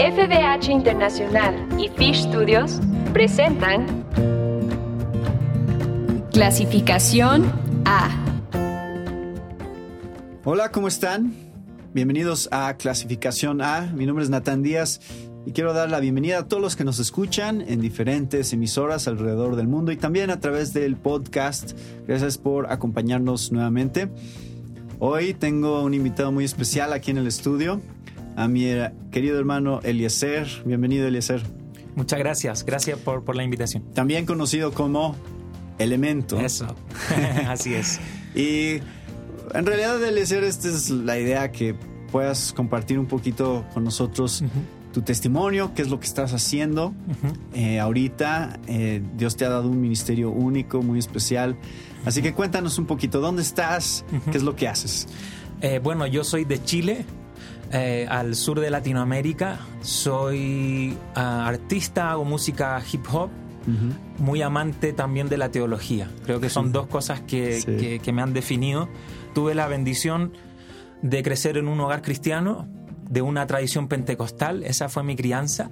FBH Internacional y Fish Studios presentan Clasificación A. Hola, ¿cómo están? Bienvenidos a Clasificación A. Mi nombre es Natán Díaz y quiero dar la bienvenida a todos los que nos escuchan en diferentes emisoras alrededor del mundo y también a través del podcast. Gracias por acompañarnos nuevamente. Hoy tengo un invitado muy especial aquí en el estudio, a mi querido hermano Eliezer. Bienvenido, Eliezer. Muchas gracias, gracias por, por la invitación. También conocido como Elemento. Eso, así es. Y en realidad, Eliezer, esta es la idea que puedas compartir un poquito con nosotros. Tu testimonio, qué es lo que estás haciendo eh, ahorita. Eh, Dios te ha dado un ministerio único, muy especial. Así que cuéntanos un poquito, ¿dónde estás? ¿Qué es lo que haces? Eh, bueno, yo soy de Chile, eh, al sur de Latinoamérica. Soy ah, artista, hago música hip hop, muy amante también de la teología. Creo que son dos cosas que, que, que me han definido. Tuve la bendición de crecer en un hogar cristiano, de una tradición pentecostal, esa fue mi crianza.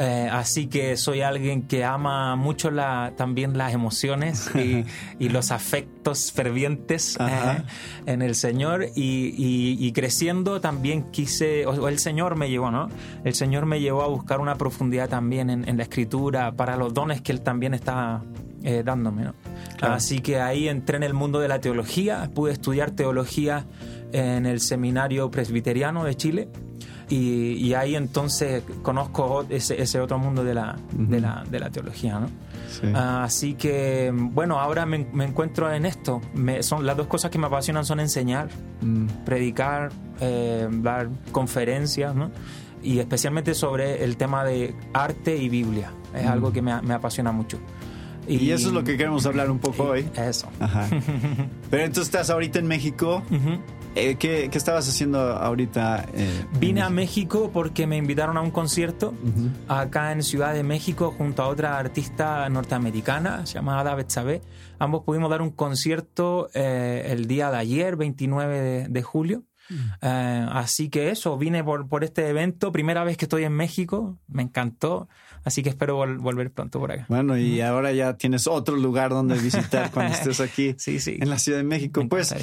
Eh, así que soy alguien que ama mucho la, también las emociones y, y los afectos fervientes eh, en el Señor. Y, y, creciendo también quise, o, el Señor me llevó, ¿no? El Señor me llevó a buscar una profundidad también en, en la escritura para los dones que Él también está eh, dándome, ¿no? Claro. Así que ahí entré en el mundo de la teología, pude estudiar teología en el Seminario Presbiteriano de Chile. Y, y ahí entonces conozco ese, ese otro mundo de la, uh -huh. de, la, de la, teología. ¿no? Sí. Uh, así que, bueno, ahora me, me encuentro en esto. Me, son, las dos cosas que me apasionan son enseñar, mm. predicar, eh, dar conferencias, ¿no? y especialmente sobre el tema de arte y Biblia. Es mm. algo que me, me apasiona mucho. Y, y, eso es lo que queremos hablar un poco hoy. Eso. Ajá. Pero entonces estás ahorita en México. Uh -huh. eh, ¿qué, ¿qué, estabas haciendo ahorita? Eh, Vine a México porque me invitaron a un concierto uh -huh. acá en Ciudad de México junto a otra artista norteamericana llamada Betsabe. Ambos pudimos dar un concierto eh, el día de ayer, 29 de, de julio. Uh, así que eso, vine por, por, este evento, primera vez que estoy en México, me encantó, así que espero vol volver pronto por acá. Bueno, y ahora ya tienes otro lugar donde visitar cuando estés aquí sí, sí. en la Ciudad de México. Pues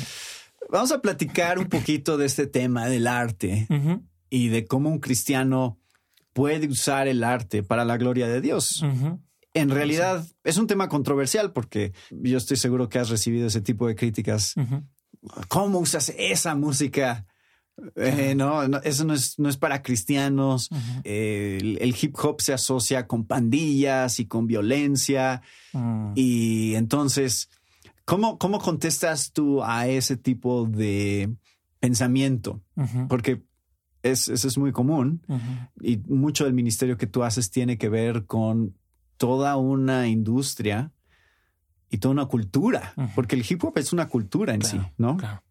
vamos a platicar un poquito de este tema del arte uh -huh. y de cómo un cristiano puede usar el arte para la gloria de Dios. Uh -huh. En realidad sí. es un tema controversial porque yo estoy seguro que has recibido ese tipo de críticas ¿Cómo usas esa música? Eh, no, no, eso no es, no es para cristianos. Uh -huh. eh, el, el, hip hop se asocia con pandillas y con violencia. Uh. Y entonces, ¿cómo, ¿cómo contestas tú a ese tipo de pensamiento? Uh -huh. Porque es, eso es muy común y mucho del ministerio que tú haces tiene que ver con toda una industria y toda una cultura, porque el hip hop es una cultura en claro, sí, ¿no? Claro.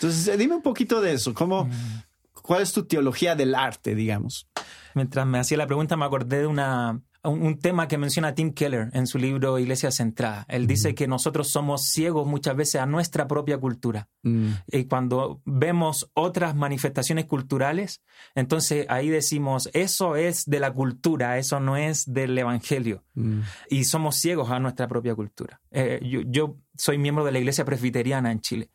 Entonces, eh, dime un poquito de eso, ¿cómo, -huh. ¿cuál es tu teología del arte, digamos? Mientras me hacía la pregunta, me acordé de una, un, un, tema que menciona Tim Keller en su libro Iglesia Centrada. Él dice que nosotros somos ciegos muchas veces a nuestra propia cultura. Mm. Y cuando vemos otras manifestaciones culturales, entonces ahí decimos, eso es de la cultura, eso no es del Evangelio. Mm. Y somos ciegos a nuestra propia cultura. Eh, yo, yo soy miembro de la Iglesia Presbiteriana en Chile.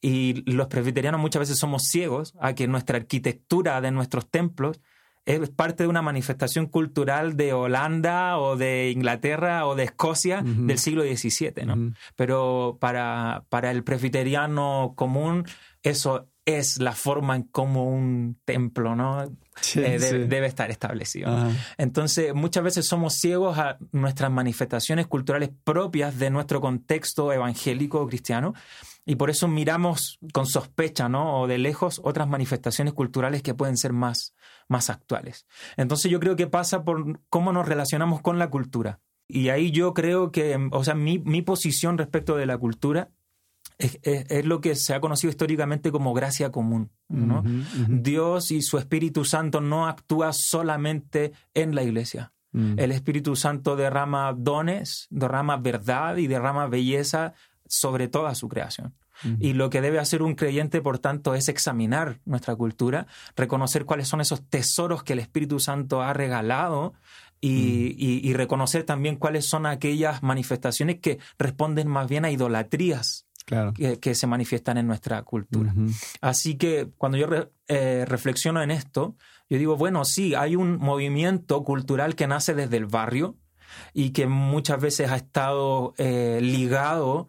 Y los presbiterianos muchas veces somos ciegos a que nuestra arquitectura de nuestros templos es parte de una manifestación cultural de Holanda o de Inglaterra o de Escocia uh -huh. del siglo XVII, ¿no? Uh -huh. Pero para, para el presbiteriano común eso es la forma en cómo un templo, ¿no? Sí, eh, debe, sí. debe, estar establecido. Entonces, muchas veces somos ciegos a nuestras manifestaciones culturales propias de nuestro contexto evangélico cristiano y por eso miramos con sospecha, ¿no? O de lejos otras manifestaciones culturales que pueden ser más, más actuales. Entonces yo creo que pasa por cómo nos relacionamos con la cultura. Y ahí yo creo que, o sea, mi, mi posición respecto de la cultura es, es, es, lo que se ha conocido históricamente como gracia común. ¿no? Uh -huh, uh -huh. Dios y su Espíritu Santo no actúa solamente en la iglesia. Uh El Espíritu Santo derrama dones, derrama verdad y derrama belleza sobre toda su creación. Y lo que debe hacer un creyente, por tanto, es examinar nuestra cultura, reconocer cuáles son esos tesoros que el Espíritu Santo ha regalado y, reconocer también cuáles son aquellas manifestaciones que responden más bien a idolatrías que, se manifiestan en nuestra cultura. Así que cuando yo eh, reflexiono en esto, yo digo, bueno, sí, hay un movimiento cultural que nace desde el barrio y que muchas veces ha estado eh, ligado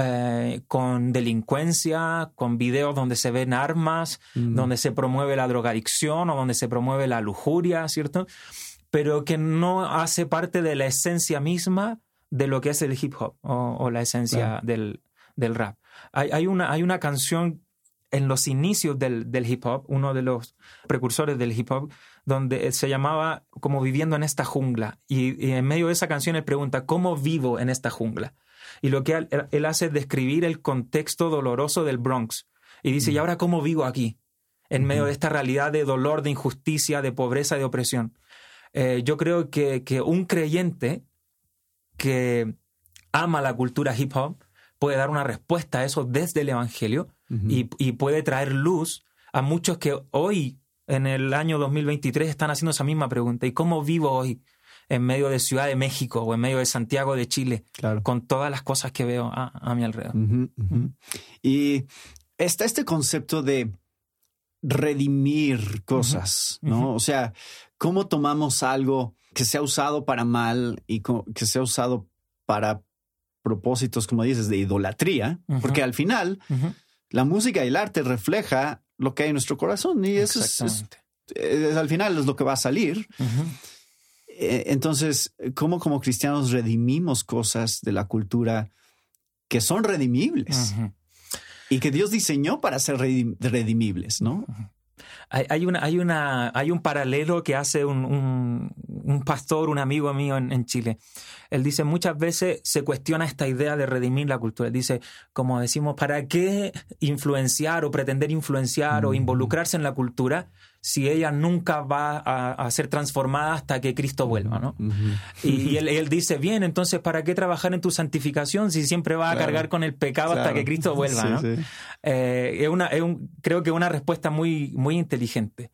eh, con delincuencia, con videos donde se ven armas, donde se promueve la drogadicción o donde se promueve la lujuria, ¿cierto? Pero que no hace parte de la esencia misma de lo que es el hip hop o, la esencia del, del, rap. Hay, hay, una, hay una canción en los inicios del, del, hip hop, uno de los precursores del hip hop, donde se llamaba como viviendo en esta jungla. Y, en medio de esa canción él pregunta, ¿cómo vivo en esta jungla? Y lo que él, hace es describir el contexto doloroso del Bronx. Y dice, ¿y ahora cómo vivo aquí? En medio de esta realidad de dolor, de injusticia, de pobreza, de opresión. Eh, yo creo que, que un creyente que ama la cultura hip hop puede dar una respuesta a eso desde el Evangelio y, puede traer luz a muchos que hoy, en el año 2023, están haciendo esa misma pregunta. ¿Y cómo vivo hoy en medio de Ciudad de México o en medio de Santiago de Chile con todas las cosas que veo a, mi alrededor? Y está este concepto de redimir cosas, ¿no? O sea, ¿cómo tomamos algo que se ha usado para mal y que se ha usado para propósitos, como dices, de idolatría? Porque al final la música y el arte refleja lo que hay en nuestro corazón y eso es, al final es lo que va a salir. Entonces, ¿cómo como cristianos redimimos cosas de la cultura que son redimibles y que Dios diseñó para ser redimibles, ¿no? Hay, una, hay, una, hay un paralelo que hace un, pastor, un amigo mío en, Chile. Él dice, muchas veces se cuestiona esta idea de redimir la cultura. Él dice, como decimos, ¿para qué influenciar o pretender influenciar o involucrarse en la cultura si ella nunca va a, ser transformada hasta que Cristo vuelva, ¿no? Y, él, dice, bien, entonces, ¿para qué trabajar en tu santificación si siempre va a cargar con el pecado hasta que Cristo vuelva, ¿no? Eh, es una, creo que es una respuesta muy, muy inteligente,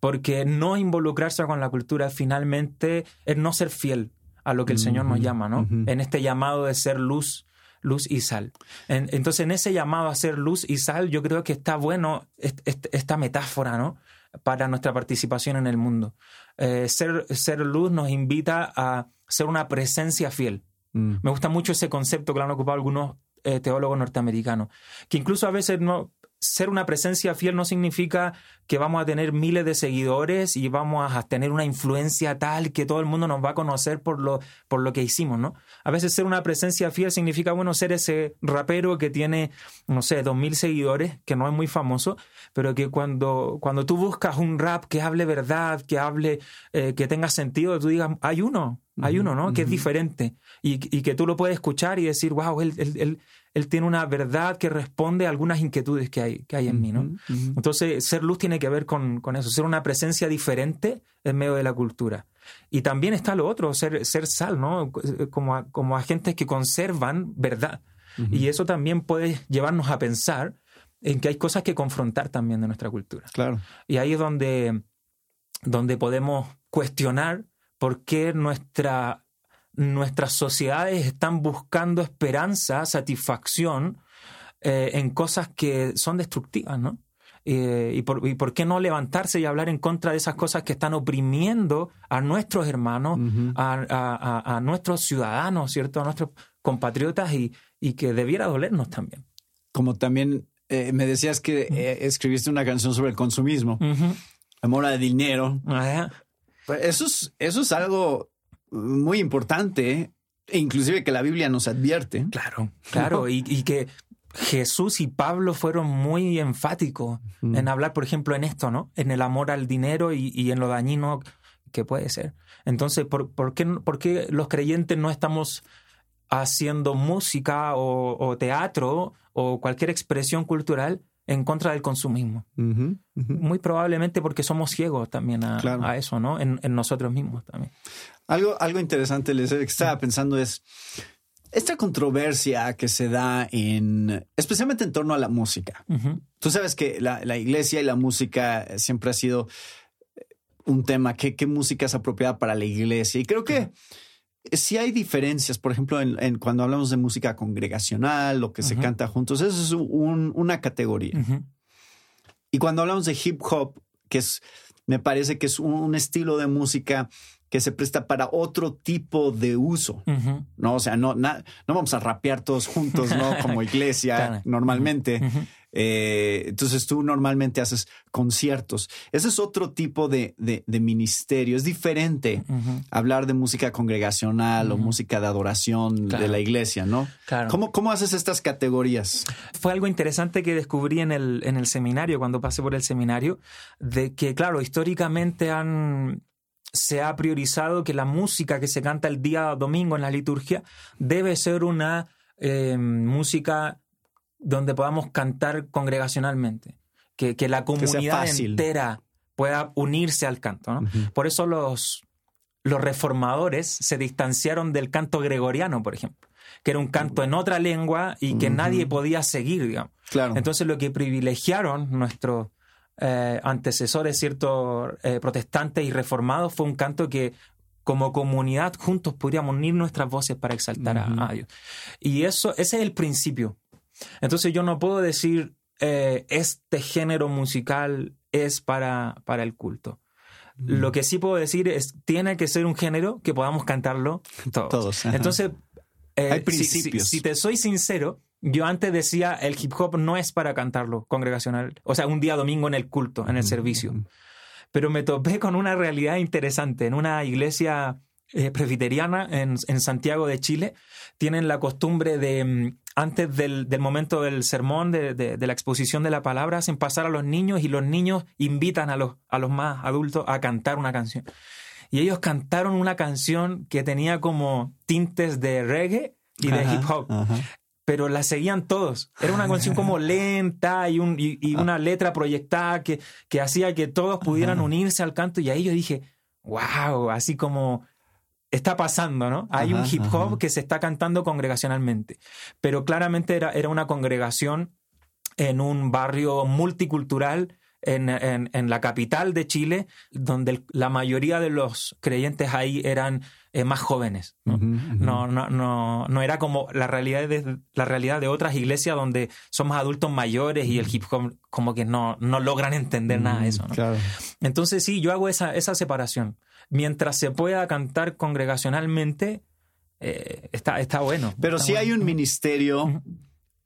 porque no involucrarse con la cultura finalmente es no ser fiel a lo que el Señor nos llama, ¿no? En este llamado de ser luz luz y sal. entonces, en ese llamado a ser luz y sal, yo creo que está bueno esta metáfora, ¿no? Para nuestra participación en el mundo. Eh, ser, ser luz nos invita a ser una presencia fiel. Mm. Me gusta mucho ese concepto que lo han ocupado algunos eh, teólogos norteamericanos, que incluso a veces no, ser una presencia fiel no significa que vamos a tener miles de seguidores y vamos a tener una influencia tal que todo el mundo nos va a conocer por lo, por lo que hicimos, ¿no? A veces ser una presencia fiel significa, bueno, ser ese rapero que tiene, no sé, dos mil seguidores, que no es muy famoso, pero que cuando, cuando tú buscas un rap que hable verdad, que hable, eh, que tenga sentido, tú digas, hay uno, hay uno, ¿no? Que es diferente y, que tú lo puedes escuchar y decir, wow, él, él, él, tiene una verdad que responde a algunas inquietudes que hay, que hay en mí, ¿no? Entonces, ser luz tiene que ver con, con, eso, ser una presencia diferente en medio de la cultura. Y también está lo otro, ser, ser sal, ¿no? Como, como agentes que conservan verdad. Y eso también puede llevarnos a pensar en que hay cosas que confrontar también de nuestra cultura. Claro. Y ahí es donde, donde podemos cuestionar por qué nuestra, nuestras sociedades están buscando esperanza, satisfacción eh, en cosas que son destructivas, ¿no? Eh, y, por, qué no levantarse y hablar en contra de esas cosas que están oprimiendo a nuestros hermanos, a, nuestros ciudadanos, ¿cierto? A nuestros compatriotas y, que debiera dolernos también. Como también eh, me decías que escribiste una canción sobre el consumismo, amor al dinero. Pues eso es, eso es algo muy importante, e inclusive que la Biblia nos advierte. Claro, claro, y, que Jesús y Pablo fueron muy enfáticos en hablar, por ejemplo, en esto, ¿no? En el amor al dinero y, en lo dañino que puede ser. Entonces, ¿por, por, qué, por qué, los creyentes no estamos haciendo música o teatro o cualquier expresión cultural en contra del consumismo. Muy probablemente porque somos ciegos también a, eso, ¿no? En, nosotros mismos también. Algo, algo interesante les que estaba pensando es, esta controversia que se da en, especialmente en torno a la música. Tú sabes que la, iglesia y la música siempre ha sido un tema, ¿qué, qué música es apropiada para la iglesia? Y creo que si hay diferencias, por ejemplo, en, cuando hablamos de música congregacional, lo que se canta juntos, eso es una categoría. Y cuando hablamos de hip hop, que es, me parece que es un, estilo de música que se presta para otro tipo de uso, ¿no? O sea, no, no vamos a rapear todos juntos, ¿no? Como iglesia normalmente. Eh, entonces tú normalmente haces conciertos. Ese es otro tipo de, ministerio. Es diferente hablar de música congregacional o música de adoración de la iglesia, ¿no? Claro. ¿Cómo, haces estas categorías? Fue algo interesante que descubrí en el, en el seminario, cuando pasé por el seminario, de que, claro, históricamente han se ha priorizado que la música que se canta el día domingo en la liturgia debe ser una eh, música donde podamos cantar congregacionalmente, que, la comunidad entera pueda unirse al canto. Por eso los, los reformadores se distanciaron del canto gregoriano, por ejemplo, que era un canto en otra lengua y que nadie podía seguir, digamos. Entonces lo que privilegiaron nuestros eh, antecesores, ciertos eh, protestantes y reformados, fue un canto que como comunidad juntos podríamos unir nuestras voces para exaltar a, a, Dios. Y eso, ese es el principio. Entonces yo no puedo decir eh, este género musical es para, para el culto. Mm. Lo que sí puedo decir es, tiene que ser un género que podamos cantarlo todos. Entonces, eh, principios. Si, te soy sincero, yo antes decía, el hip hop no es para cantarlo congregacional, o sea, un día domingo en el culto, en el servicio. Pero me topé con una realidad interesante. En una iglesia eh, presbiteriana en, en, Santiago de Chile, tienen la costumbre de mm, antes del, momento del sermón, de, la exposición de la palabra, hacen pasar a los niños y los niños invitan a los, a los más adultos a cantar una canción. Y ellos cantaron una canción que tenía como tintes de reggae y de hip hop. Pero la seguían todos. Era una canción como lenta y, un, y, una letra proyectada que, que hacía que todos pudieran unirse al canto. Y ahí yo dije, wow, así como está pasando, ¿no? Hay un hip hop que se está cantando congregacionalmente, pero claramente era, era una congregación en un barrio multicultural en, en, la capital de Chile, donde la mayoría de los creyentes ahí eran eh, más jóvenes. ¿no? no, no, no, no, era como la realidad, de, la realidad de otras iglesias donde somos adultos mayores y el hip hop como que no, no logran entender nada de eso. ¿no? Entonces sí, yo hago esa, esa separación mientras se pueda cantar congregacionalmente, eh, está, está bueno. Pero si hay un ministerio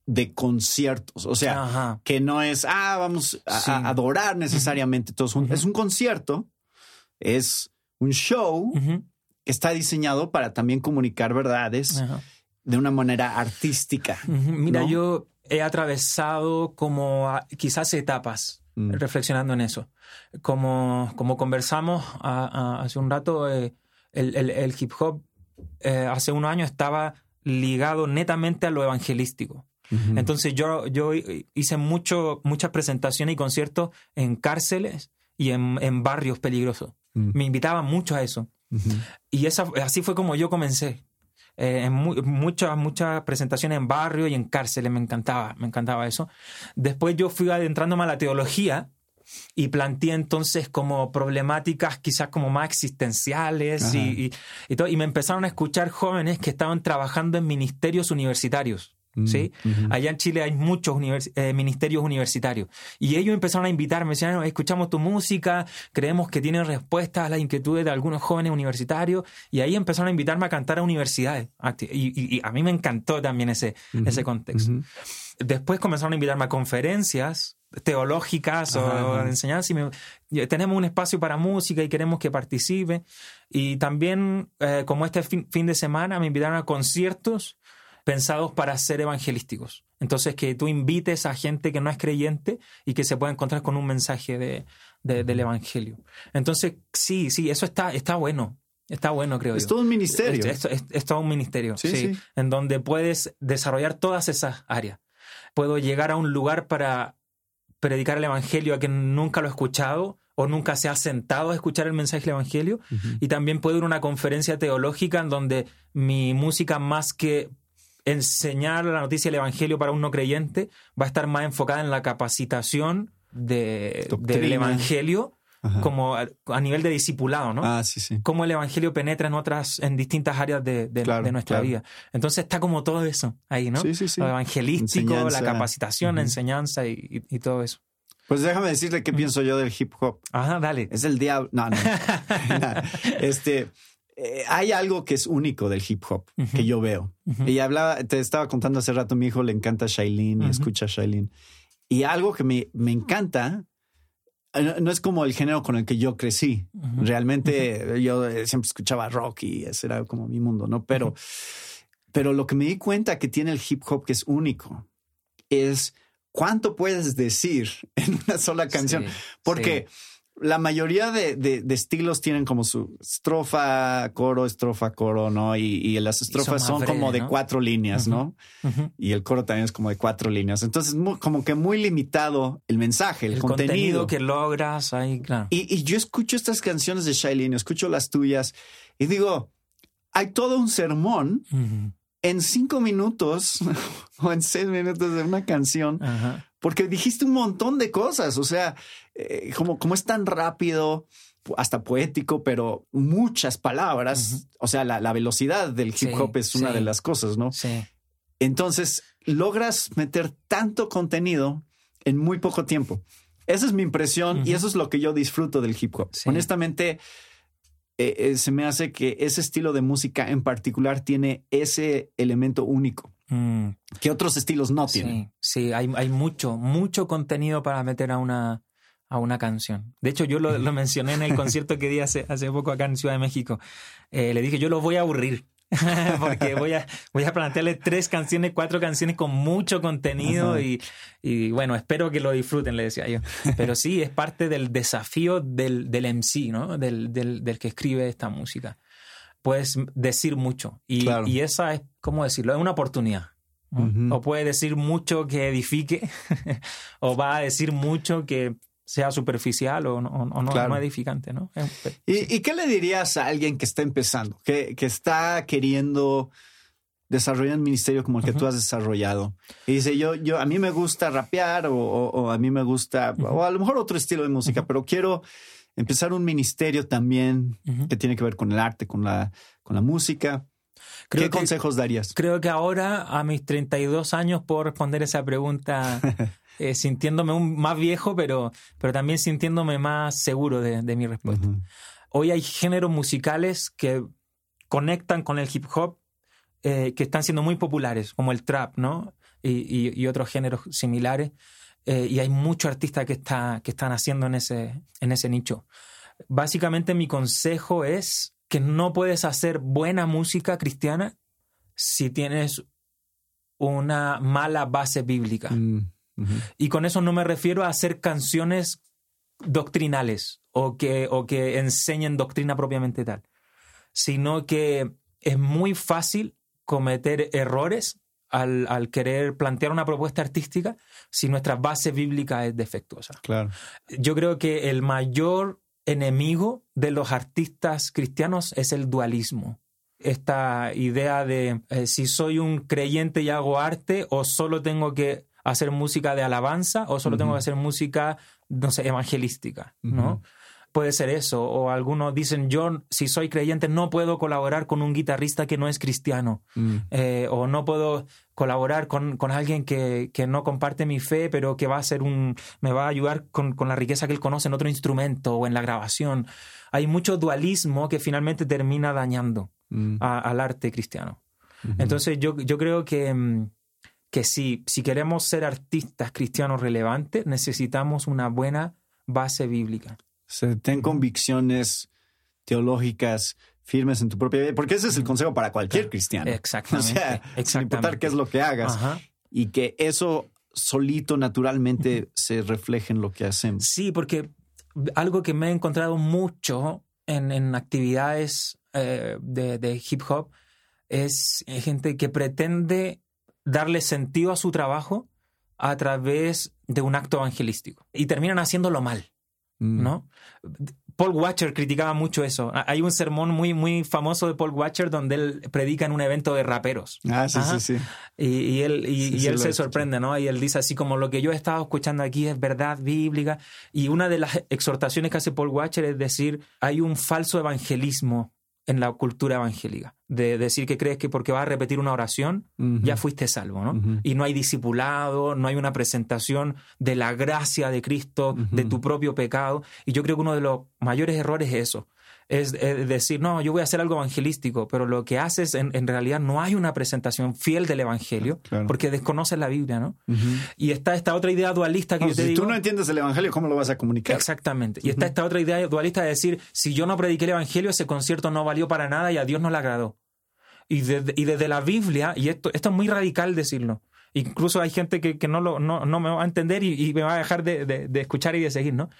de conciertos, o sea, que no es, ah, vamos a, adorar necesariamente todos juntos. Es un concierto, es un show que está diseñado para también comunicar verdades de una manera artística. Mira, yo he atravesado como quizás etapas Mm. reflexionando en eso. Como, como conversamos hace un rato, eh, el, hip hop eh, hace unos años estaba ligado netamente a lo evangelístico. Entonces yo, yo hice mucho, muchas presentaciones y conciertos en cárceles y en, barrios peligrosos. Mm. Me invitaban mucho a eso. Y esa, así fue como yo comencé. Eh, en muchas, muchas presentaciones en barrio y en cárceles, me encantaba, me encantaba eso. Después yo fui adentrándome a la teología y planteé entonces como problemáticas quizás como más existenciales y, y, todo, y me empezaron a escuchar jóvenes que estaban trabajando en ministerios universitarios. ¿Sí? Allá en Chile hay muchos eh, ministerios universitarios. Y ellos empezaron a invitarme, decían, escuchamos tu música, creemos que tiene respuestas a las inquietudes de algunos jóvenes universitarios. Y ahí empezaron a invitarme a cantar a universidades. Y, a mí me encantó también ese, ese contexto. Después comenzaron a invitarme a conferencias teológicas o de enseñanza y tenemos un espacio para música y queremos que participe. Y también, eh, como este fin, de semana, me invitaron a conciertos pensados para ser evangelísticos. Entonces, que tú invites a gente que no es creyente y que se pueda encontrar con un mensaje de, del Evangelio. Entonces, sí, sí, eso está, está bueno. Está bueno, creo es yo. todo un ministerio. Es, todo un ministerio, sí, En donde puedes desarrollar todas esas áreas. Puedo llegar a un lugar para predicar el Evangelio a quien nunca lo ha escuchado o nunca se ha sentado a escuchar el mensaje del Evangelio. Y también puedo ir a una conferencia teológica en donde mi música más que enseñar la noticia del Evangelio para un no creyente va a estar más enfocada en la capacitación de, del Evangelio como a, nivel de discipulado, ¿no? Ah, sí, sí. Cómo el Evangelio penetra en otras, en distintas áreas de, nuestra vida. Entonces está como todo eso ahí, ¿no? Sí, sí, sí. Lo evangelístico, la capacitación, la enseñanza y, todo eso. Pues déjame decirle qué pienso yo del hip hop. Ajá, dale. Es el diablo. No, no. este, eh, hay algo que es único del hip hop que yo veo. Y hablaba, te estaba contando hace rato, mi hijo le encanta Shailene y escucha Shailene. Y algo que me, me encanta eh, no es como el género con el que yo crecí. Realmente yo eh, siempre escuchaba rock y ese era como mi mundo, ¿no? Pero, pero lo que me di cuenta que tiene el hip hop que es único es cuánto puedes decir en una sola canción. Porque la mayoría de, estilos tienen como su estrofa, coro, estrofa, coro, ¿no? Y, las estrofas son, como de cuatro líneas, ¿no? Y el coro también es como de cuatro líneas. Entonces, como que muy limitado el mensaje, el, contenido. que logras ahí, claro. Y, yo escucho estas canciones de Shailene, escucho las tuyas y digo, hay todo un sermón en cinco minutos o en seis minutos de una canción. Porque dijiste un montón de cosas, o sea, eh, como, como es tan rápido, hasta poético, pero muchas palabras. O sea, la, velocidad del hip hop es una de las cosas, ¿no? Sí. Entonces, logras meter tanto contenido en muy poco tiempo. Esa es mi impresión y eso es lo que yo disfruto del hip hop. Honestamente, eh, eh, se me hace que ese estilo de música en particular tiene ese elemento único. Mm. que otros estilos no tienen. Sí, hay, hay, mucho, mucho contenido para meter a una, a una canción. De hecho, yo lo, mencioné en el concierto que di hace, hace poco acá en Ciudad de México. Eh, le dije, yo lo voy a aburrir. porque voy a, voy a plantearle tres canciones, cuatro canciones con mucho contenido y, y, bueno, espero que lo disfruten, le decía yo. Pero sí, es parte del desafío del, del MC, ¿no? Del, del, del que escribe esta música puedes decir mucho. Y, y esa es, ¿cómo decirlo? Es una oportunidad. O puede decir mucho que edifique, o va a decir mucho que sea superficial o, no, edificante, ¿no? ¿Y, qué le dirías a alguien que está empezando, que, que está queriendo desarrollar un ministerio como el que tú has desarrollado? Y dice, yo, yo, a mí me gusta rapear o, a mí me gusta, o a lo mejor otro estilo de música, pero quiero empezar un ministerio también que tiene que ver con el arte, con la, con la música. ¿Qué consejos darías? Creo que ahora, a mis 32 años, puedo responder esa pregunta eh, sintiéndome un, más viejo, pero, pero también sintiéndome más seguro de, mi respuesta. Hoy hay géneros musicales que conectan con el hip hop eh, que están siendo muy populares, como el trap, ¿no? y otros géneros similares. Eh, y hay muchos artistas que, está, que están haciendo en ese, en ese nicho. Básicamente mi consejo es que no puedes hacer buena música cristiana si tienes una mala base bíblica. Mm, y con eso no me refiero a hacer canciones doctrinales o que, o que enseñen doctrina propiamente tal, sino que es muy fácil cometer errores al, querer plantear una propuesta artística si nuestra base bíblica es defectuosa. Claro. Yo creo que el mayor enemigo de los artistas cristianos es el dualismo. Esta idea de eh, si soy un creyente y hago arte o solo tengo que hacer música de alabanza o solo tengo que hacer música, no sé, evangelística, ¿no? Puede ser eso. O algunos dicen, yo si soy creyente no puedo colaborar con un guitarrista que no es cristiano. Mm. Eh, o no puedo colaborar con, alguien que, no comparte mi fe, pero que va a ser un, me va a ayudar con, la riqueza que él conoce en otro instrumento o en la grabación. Hay mucho dualismo que finalmente termina dañando mm. al arte cristiano. Entonces yo, yo creo que, mm, que si queremos ser artistas cristianos relevantes, necesitamos una buena base bíblica. Se ten convicciones teológicas firmes en tu propia vida, porque ese es el consejo para cualquier cristiano. Exactamente. O sea, sin importar qué es lo que hagas. Y que eso solito, naturalmente, se refleje en lo que hacemos. Sí, porque algo que me he encontrado mucho en, actividades eh, de, hip hop es gente que pretende darle sentido a su trabajo a través de un acto evangelístico y terminan haciéndolo mal. Mm. ¿no? Paul Watcher criticaba mucho eso. Hay un sermón muy, muy famoso de Paul Watcher donde él predica en un evento de raperos. Ah, sí, sí, sí. Y, él, y, él se sorprende, ¿no? Y él dice así como lo que yo he estado escuchando aquí es verdad bíblica. Y una de las exhortaciones que hace Paul Watcher es decir, hay un falso evangelismo en la cultura evangélica, de decir que crees que porque vas a repetir una oración ya fuiste salvo, ¿no? Y no hay discipulado, no hay una presentación de la gracia de Cristo, de tu propio pecado. Y yo creo que uno de los mayores errores es eso, es, decir, no, yo voy a hacer algo evangelístico, pero lo que haces en, en realidad no hay una presentación fiel del evangelio, porque desconoces la Biblia, ¿no? Y está esta otra idea dualista que yo te si digo. Tú no entiendes el evangelio, ¿cómo lo vas a comunicar? Exactamente. Y está esta otra idea dualista de decir, si yo no prediqué el evangelio, ese concierto no valió para nada y a Dios no le agradó. Y, y desde la Biblia, y esto, esto es muy radical decirlo, incluso hay gente que, que no, lo, no, no, me va a entender y, y me va a dejar de, de, de escuchar y de seguir, ¿no?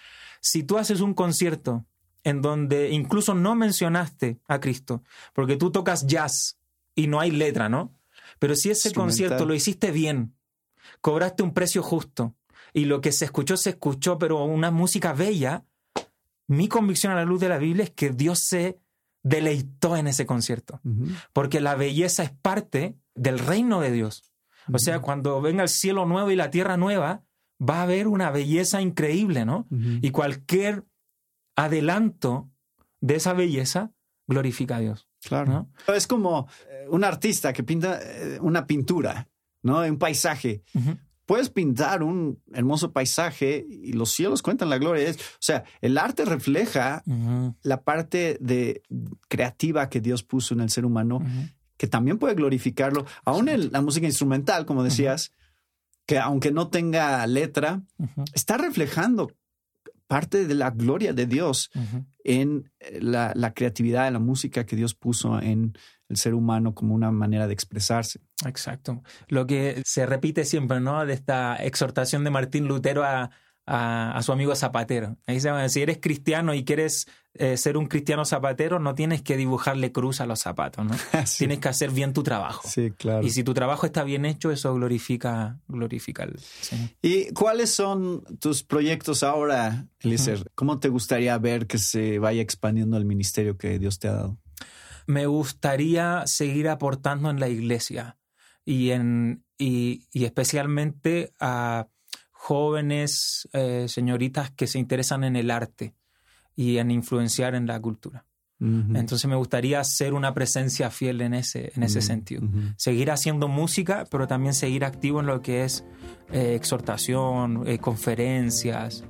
Si tú haces un concierto en donde incluso no mencionaste a Cristo, porque tú tocas jazz y no hay letra, ¿no? Pero si ese concierto lo hiciste bien, cobraste un precio justo y lo que se escuchó se escuchó, pero una música bella, mi convicción a la luz de la Biblia es que Dios se deleitó en ese concierto, porque la belleza es parte del reino de Dios. O sea, cuando venga el cielo nuevo y la tierra nueva, va a haber una belleza increíble, ¿no? Y cualquier adelanto de esa belleza glorifica a Dios. Claro. Es como eh, un artista que pinta eh, una pintura, ¿no? Un paisaje. Puedes pintar un hermoso paisaje y los cielos cuentan la gloria. o sea, el arte refleja la parte de creativa que Dios puso en el ser humano, que también puede glorificarlo. Aún en la música instrumental, como decías, que aunque no tenga letra, está reflejando parte de la gloria de Dios en eh, la, la, creatividad de la música que Dios puso en el ser humano como una manera de expresarse. Exacto. Lo que se repite siempre, ¿no? De esta exhortación de Martín Lutero a, a, su amigo zapatero. Ahí se si eres cristiano y quieres eh, ser un cristiano zapatero, no tienes que dibujarle cruz a los zapatos, ¿no? Tienes que hacer bien tu trabajo. Sí, claro. Y si tu trabajo está bien hecho, eso glorifica, glorifica el ¿Y cuáles son tus proyectos ahora, Eliezer? ¿Cómo te gustaría ver que se vaya expandiendo el ministerio que Dios te ha dado? Me gustaría seguir aportando en la iglesia y, en, y, y especialmente a jóvenes eh, señoritas que se interesan en el arte y en influenciar en la cultura. Entonces me gustaría ser una presencia fiel en ese, en ese sentido. Seguir haciendo música, pero también seguir activo en lo que es eh, exhortación, eh, conferencias.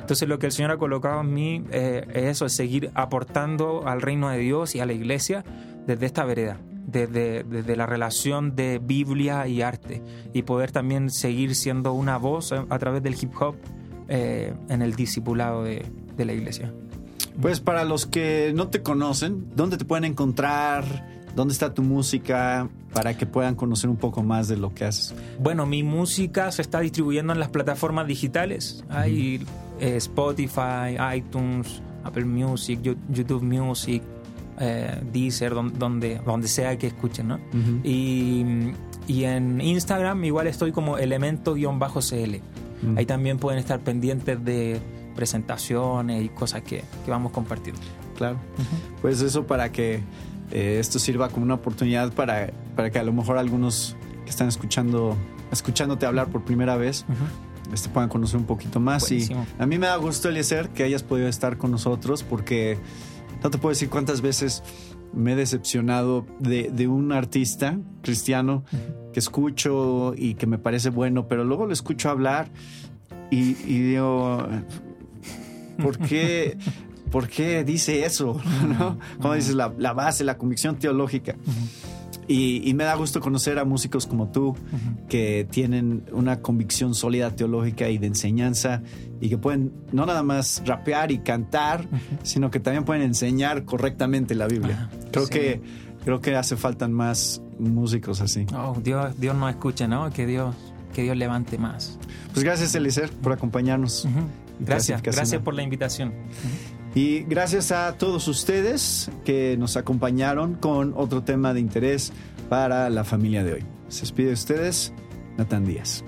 Entonces lo que el Señor ha colocado en mí es eso, es seguir aportando al reino de Dios y a la iglesia desde esta vereda desde, la relación de Biblia y arte y poder también seguir siendo una voz a, través del hip hop eh, en el discipulado de, la iglesia. Pues para los que no te conocen, ¿dónde te pueden encontrar? ¿Dónde está tu música para que puedan conocer un poco más de lo que haces? Bueno, mi música se está distribuyendo en las plataformas digitales. Hay eh, Spotify, iTunes, Apple Music, YouTube Music, eh, Deezer, donde, donde sea que escuchen, ¿no? y, y, en Instagram igual estoy como elemento-cl. Ahí también pueden estar pendientes de presentaciones y cosas que, que vamos compartiendo. Claro. Pues eso para que eh, esto sirva como una oportunidad para, para que a lo mejor algunos que están escuchando, escuchándote hablar por primera vez, este, puedan conocer un poquito más. Y a mí me da gusto, Eliezer, que hayas podido estar con nosotros porque no te puedo decir cuántas veces me he decepcionado de, un artista cristiano que escucho y que me parece bueno, pero luego lo escucho hablar y, digo, ¿por qué, ¿por qué dice eso? ¿No? Como dices, la, la, base, la convicción teológica. Y, me da gusto conocer a músicos como tú que tienen una convicción sólida teológica y de enseñanza y que pueden no nada más rapear y cantar, sino que también pueden enseñar correctamente la Biblia. creo que creo que hace falta más músicos así. Oh, Dios, Dios nos escuche, ¿no? Que Dios, que Dios levante más. Pues gracias, Elicer, por acompañarnos. Gracias, gracias por la invitación. Y gracias a todos ustedes que nos acompañaron con otro tema de interés para la familia de hoy. Se despide de ustedes, Natán Díaz.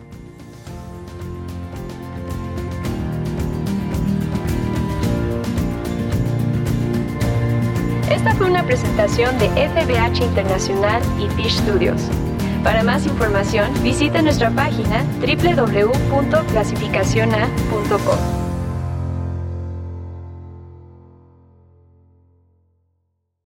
Esta fue una presentación de FBH Internacional y Fish Studios. Para más información, visita nuestra página www.clasificaciona.com.